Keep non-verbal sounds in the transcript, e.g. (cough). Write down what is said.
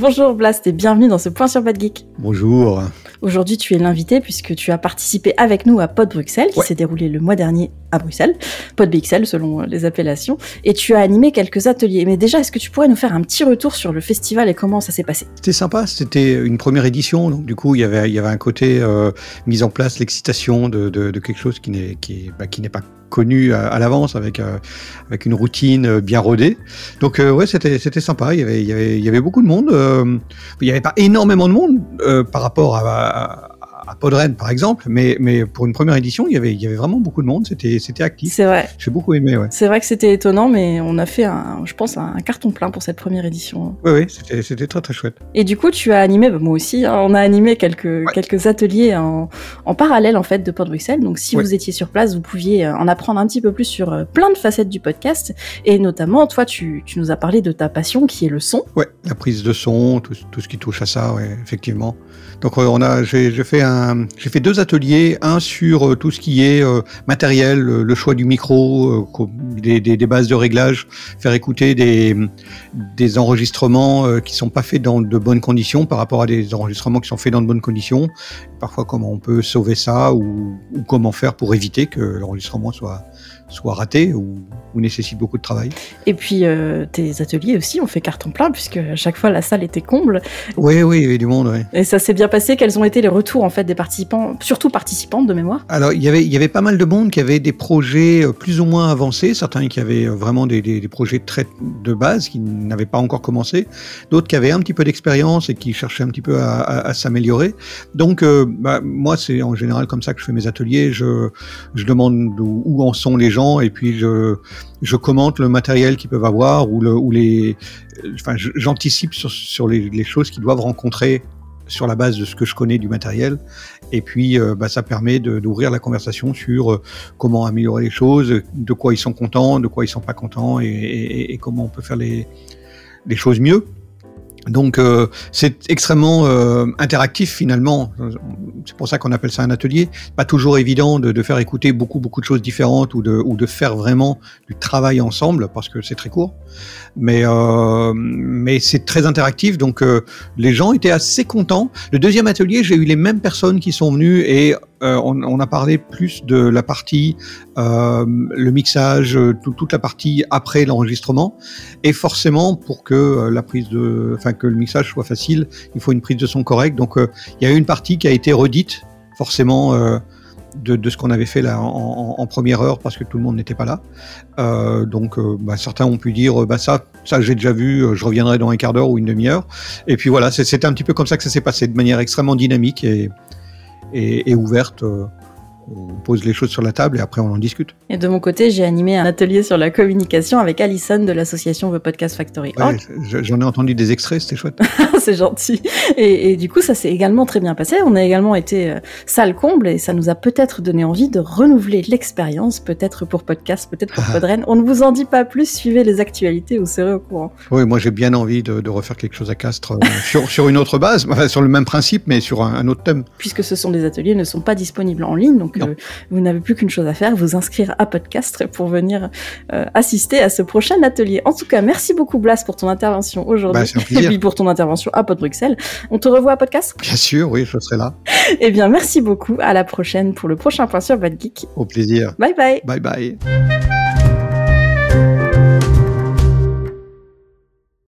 Bonjour Blast et bienvenue dans ce point sur Bad Geek. Bonjour. Aujourd'hui, tu es l'invité puisque tu as participé avec nous à Pod Bruxelles qui s'est déroulé le mois dernier à Bruxelles, Pod BXL selon les appellations, et tu as animé quelques ateliers. Mais déjà, est-ce que tu pourrais nous faire un petit retour sur le festival et comment ça s'est passé? C'était sympa, c'était une première édition, donc du coup, il y avait, il y avait un côté euh, mise en place, l'excitation de, de, de, quelque chose qui n'est qui, bah, qui pas connu à, à l'avance avec euh, avec une routine bien rodée. Donc euh, ouais, c'était c'était sympa. Il y avait il y avait il y avait beaucoup de monde. Euh, il n'y avait pas énormément de monde euh, par rapport à, à à Podren par exemple, mais, mais pour une première édition, il y avait, il y avait vraiment beaucoup de monde, c'était, c'était actif. C'est vrai. J'ai beaucoup aimé, ouais. C'est vrai que c'était étonnant, mais on a fait, un, je pense, un carton plein pour cette première édition. Oui, oui, c'était, c'était très très chouette. Et du coup, tu as animé, bah, moi aussi, hein, on a animé quelques, ouais. quelques ateliers en, en, parallèle en fait de Pod Bruxelles. Donc si ouais. vous étiez sur place, vous pouviez euh, en apprendre un petit peu plus sur euh, plein de facettes du podcast. Et notamment, toi, tu, tu nous as parlé de ta passion qui est le son. Ouais, la prise de son, tout, tout ce qui touche à ça, ouais, effectivement. Donc on a, j'ai, j'ai fait un, j'ai fait deux ateliers, un sur euh, tout ce qui est euh, matériel, le choix du micro, euh, des, des, des, bases de réglage, faire écouter des, des enregistrements qui sont pas faits dans de bonnes conditions par rapport à des enregistrements qui sont faits dans de bonnes conditions. Parfois comment on peut sauver ça ou, ou comment faire pour éviter que l'enregistrement soit soit raté ou, ou, nécessite beaucoup de travail. Et puis euh, tes ateliers aussi ont fait carton plein puisque à chaque fois la salle était comble. Oui, oui, il y avait du monde. Oui. Et ça s'est bien passé. Quels ont été les retours en fait participants, surtout participantes de mémoire Alors il y avait pas mal de monde qui avait des projets euh, plus ou moins avancés, certains qui avaient euh, vraiment des, projets très de base qui n'avaient pas encore commencé, d'autres qui avaient un petit peu d'expérience et qui cherchaient un petit peu à, s'améliorer. Donc euh, bah, moi c'est en général comme ça que je fais mes ateliers. Je demande où, en sont les gens et puis je, commente le matériel qu'ils peuvent avoir ou, le, ou les, enfin, j'anticipe sur, les, choses qu'ils doivent rencontrer sur la base de ce que je connais du matériel. Et puis, euh, bah, ça permet d'ouvrir la conversation sur euh, comment améliorer les choses, de quoi ils sont contents, de quoi ils sont pas contents et, comment on peut faire les, choses mieux. Donc euh, c'est extrêmement interactif finalement. C'est pour ça qu'on appelle ça un atelier. Pas toujours évident de, faire écouter beaucoup beaucoup de choses différentes ou de, ou de faire vraiment du travail ensemble parce que c'est très court. Mais euh, mais c'est très interactif donc euh, les gens étaient assez contents. Le deuxième atelier j'ai eu les mêmes personnes qui sont venues et euh, on, a parlé plus de la partie, euh, le mixage, tout, toute la partie après l'enregistrement. Et forcément, pour que euh, la prise de, que le mixage soit facile, il faut une prise de son correcte. Donc, euh, il y a une partie qui a été redite, forcément. Euh, de, ce qu'on avait fait là en, première heure parce que tout le monde n'était pas là. Euh, donc euh, bah, certains ont pu dire bah ça ça j'ai déjà vu, je reviendrai dans un quart d'heure ou une demi-heure. Et puis voilà, c'était un petit peu comme ça que ça s'est passé de manière extrêmement dynamique et, ouverte. On pose les choses sur la table et après on en discute. Et de mon côté, j'ai animé un atelier sur la communication avec Alison de l'association The Podcast Factory. Ouais, J'en ai entendu des extraits, c'était chouette. (laughs) c'est gentil. Et, et, du coup, ça s'est également très bien passé. On a également été euh, salle comble et ça nous a peut-être donné envie de renouveler l'expérience, peut-être pour podcast, peut-être pour Podren. on ne vous en dit pas plus, suivez les actualités, vous serez au courant. Oui, moi j'ai bien envie de, de, refaire quelque chose à Castres euh, (laughs) sur, sur une autre base, enfin, sur le même principe, mais sur un, un autre thème. Puisque ce sont des ateliers, ne sont pas disponibles en ligne, donc vous n'avez plus qu'une chose à faire, vous inscrire à Podcast pour venir euh, assister à ce prochain atelier. En tout cas, merci beaucoup Blas pour ton intervention aujourd'hui bah, (laughs) et puis pour ton intervention à Pod Bruxelles. On te revoit à Podcast Bien sûr, oui, je serai là. eh bien, merci beaucoup. À la prochaine pour le prochain point sur Bad Geek. Au plaisir. Bye bye. Bye bye.